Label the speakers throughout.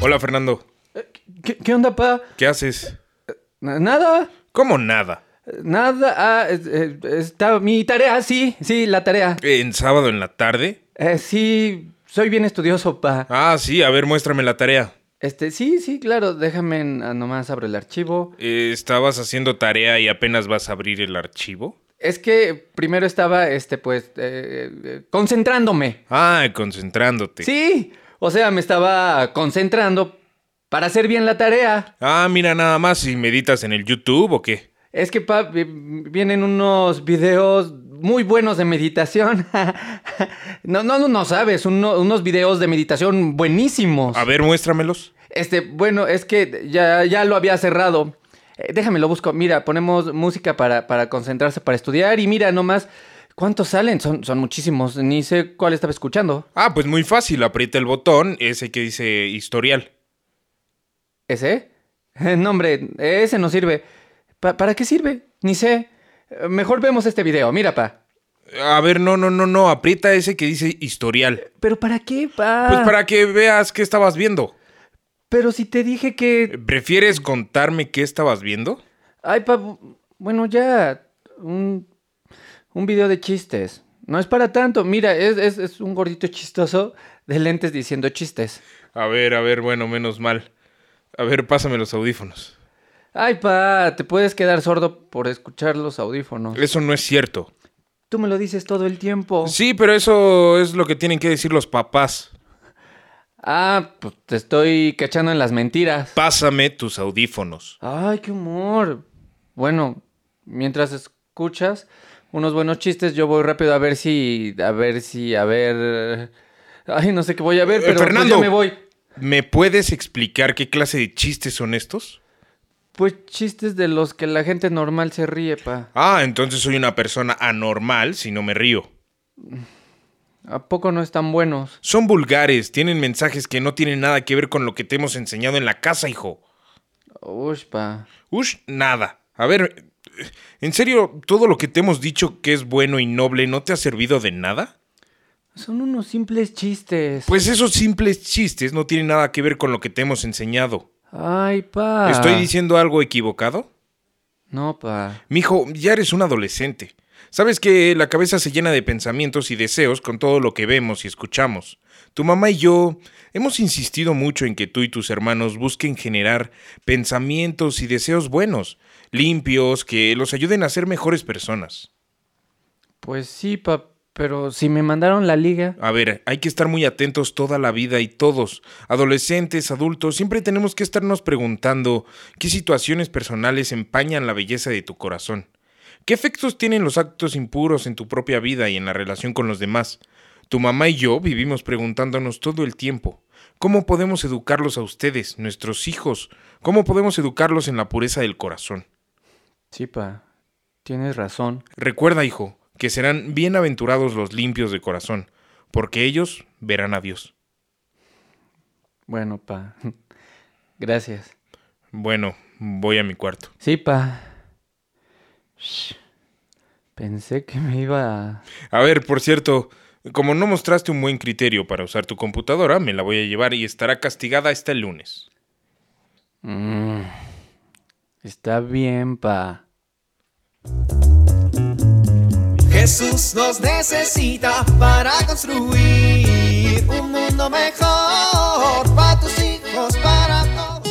Speaker 1: Hola Fernando,
Speaker 2: ¿Qué, qué onda, pa?
Speaker 1: ¿qué haces?
Speaker 2: Na- Nada,
Speaker 1: ¿Cómo nada?
Speaker 2: nada. Ah, eh, eh, está mi tarea, sí, sí, la tarea.
Speaker 1: ¿En sábado en la tarde?
Speaker 2: Eh, sí, soy bien estudioso, pa.
Speaker 1: Ah, sí, a ver, muéstrame la tarea.
Speaker 2: Este, sí, sí, claro, déjame, ah, nomás abro el archivo.
Speaker 1: Eh, ¿Estabas haciendo tarea y apenas vas a abrir el archivo?
Speaker 2: Es que primero estaba, este, pues, eh, eh, concentrándome.
Speaker 1: Ah, concentrándote.
Speaker 2: Sí, o sea, me estaba concentrando para hacer bien la tarea.
Speaker 1: Ah, mira nada más, ¿y meditas en el YouTube o qué?
Speaker 2: Es que, pa, vi- vienen unos videos muy buenos de meditación. no, no, no, no sabes, uno- unos videos de meditación buenísimos.
Speaker 1: A ver, muéstramelos.
Speaker 2: Este, bueno, es que ya, ya lo había cerrado. Eh, déjame lo busco. Mira, ponemos música para, para concentrarse para estudiar y mira nomás cuántos salen. Son, son muchísimos. Ni sé cuál estaba escuchando.
Speaker 1: Ah, pues muy fácil, aprieta el botón, ese que dice historial.
Speaker 2: ¿Ese? No, hombre, ese no sirve. Pa- ¿Para qué sirve? Ni sé. Mejor vemos este video. Mira, pa.
Speaker 1: A ver, no, no, no, no, aprieta ese que dice historial.
Speaker 2: ¿Pero para qué, pa?
Speaker 1: Pues para que veas qué estabas viendo.
Speaker 2: Pero si te dije que...
Speaker 1: ¿Prefieres contarme qué estabas viendo?
Speaker 2: Ay, pa... Bueno, ya... Un, un video de chistes. No es para tanto. Mira, es, es, es un gordito chistoso de lentes diciendo chistes.
Speaker 1: A ver, a ver, bueno, menos mal. A ver, pásame los audífonos.
Speaker 2: Ay, pa, te puedes quedar sordo por escuchar los audífonos.
Speaker 1: Eso no es cierto.
Speaker 2: Tú me lo dices todo el tiempo.
Speaker 1: Sí, pero eso es lo que tienen que decir los papás.
Speaker 2: Ah, pues te estoy cachando en las mentiras.
Speaker 1: Pásame tus audífonos.
Speaker 2: Ay, qué humor. Bueno, mientras escuchas unos buenos chistes, yo voy rápido a ver si, a ver si, a ver. Ay, no sé qué voy a ver,
Speaker 1: Eh,
Speaker 2: pero pues
Speaker 1: Fernando.
Speaker 2: ya me voy.
Speaker 1: ¿Me puedes explicar qué clase de chistes son estos?
Speaker 2: Pues chistes de los que la gente normal se ríe, pa.
Speaker 1: Ah, entonces soy una persona anormal si no me río.
Speaker 2: ¿A poco no están buenos?
Speaker 1: Son vulgares, tienen mensajes que no tienen nada que ver con lo que te hemos enseñado en la casa, hijo.
Speaker 2: Uy, pa.
Speaker 1: Ush, nada. A ver, ¿en serio todo lo que te hemos dicho que es bueno y noble no te ha servido de nada?
Speaker 2: Son unos simples chistes.
Speaker 1: Pues esos simples chistes no tienen nada que ver con lo que te hemos enseñado.
Speaker 2: Ay, pa.
Speaker 1: ¿Estoy diciendo algo equivocado?
Speaker 2: No, pa.
Speaker 1: Mijo, ya eres un adolescente. Sabes que la cabeza se llena de pensamientos y deseos con todo lo que vemos y escuchamos. Tu mamá y yo hemos insistido mucho en que tú y tus hermanos busquen generar pensamientos y deseos buenos, limpios, que los ayuden a ser mejores personas.
Speaker 2: Pues sí, pa. Pero si me mandaron la liga.
Speaker 1: A ver, hay que estar muy atentos toda la vida y todos, adolescentes, adultos, siempre tenemos que estarnos preguntando qué situaciones personales empañan la belleza de tu corazón. ¿Qué efectos tienen los actos impuros en tu propia vida y en la relación con los demás? Tu mamá y yo vivimos preguntándonos todo el tiempo. ¿Cómo podemos educarlos a ustedes, nuestros hijos? ¿Cómo podemos educarlos en la pureza del corazón?
Speaker 2: Sí, pa. Tienes razón.
Speaker 1: Recuerda, hijo, que serán bienaventurados los limpios de corazón, porque ellos verán a Dios.
Speaker 2: Bueno, pa. Gracias.
Speaker 1: Bueno, voy a mi cuarto.
Speaker 2: Sí, pa. Shh. Pensé que me iba a...
Speaker 1: A ver, por cierto, como no mostraste un buen criterio para usar tu computadora, me la voy a llevar y estará castigada hasta el lunes.
Speaker 2: Mm. Está bien, pa.
Speaker 3: Jesús nos necesita para construir un mundo mejor para tus hijos, para todos.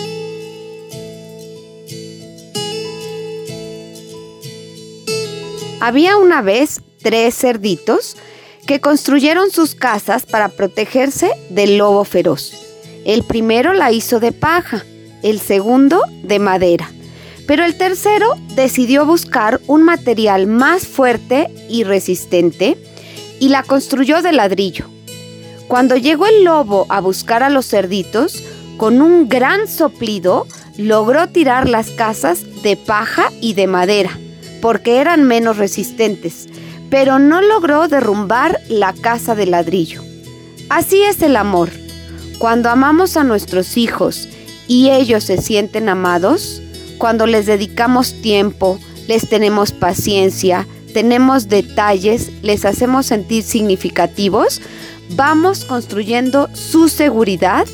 Speaker 4: Había una vez tres cerditos que construyeron sus casas para protegerse del lobo feroz. El primero la hizo de paja, el segundo de madera, pero el tercero decidió buscar un material más fuerte y resistente y la construyó de ladrillo. Cuando llegó el lobo a buscar a los cerditos, con un gran soplido logró tirar las casas de paja y de madera, porque eran menos resistentes, pero no logró derrumbar la casa de ladrillo. Así es el amor. Cuando amamos a nuestros hijos y ellos se sienten amados, cuando les dedicamos tiempo, les tenemos paciencia, tenemos detalles, les hacemos sentir significativos, vamos construyendo su seguridad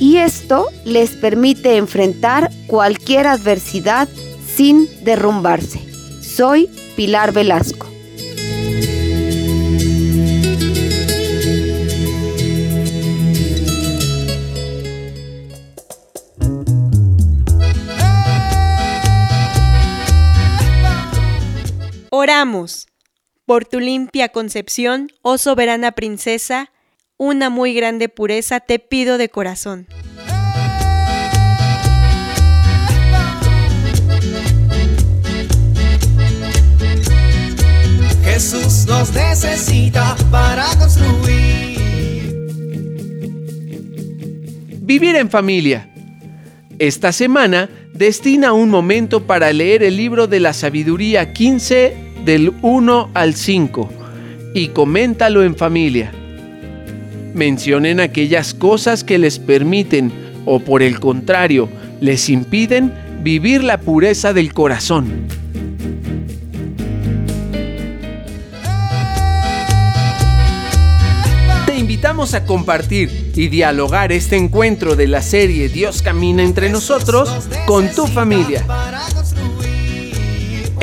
Speaker 4: y esto les permite enfrentar cualquier adversidad sin derrumbarse. Soy Pilar Velasco.
Speaker 5: Oramos. Por tu limpia concepción, oh soberana princesa, una muy grande pureza te pido de corazón.
Speaker 3: Jesús nos necesita para construir.
Speaker 6: Vivir en familia. Esta semana destina un momento para leer el libro de la sabiduría 15 del 1 al 5 y coméntalo en familia. Mencionen aquellas cosas que les permiten o por el contrario les impiden vivir la pureza del corazón. Te invitamos a compartir y dialogar este encuentro de la serie Dios camina entre nosotros con tu familia.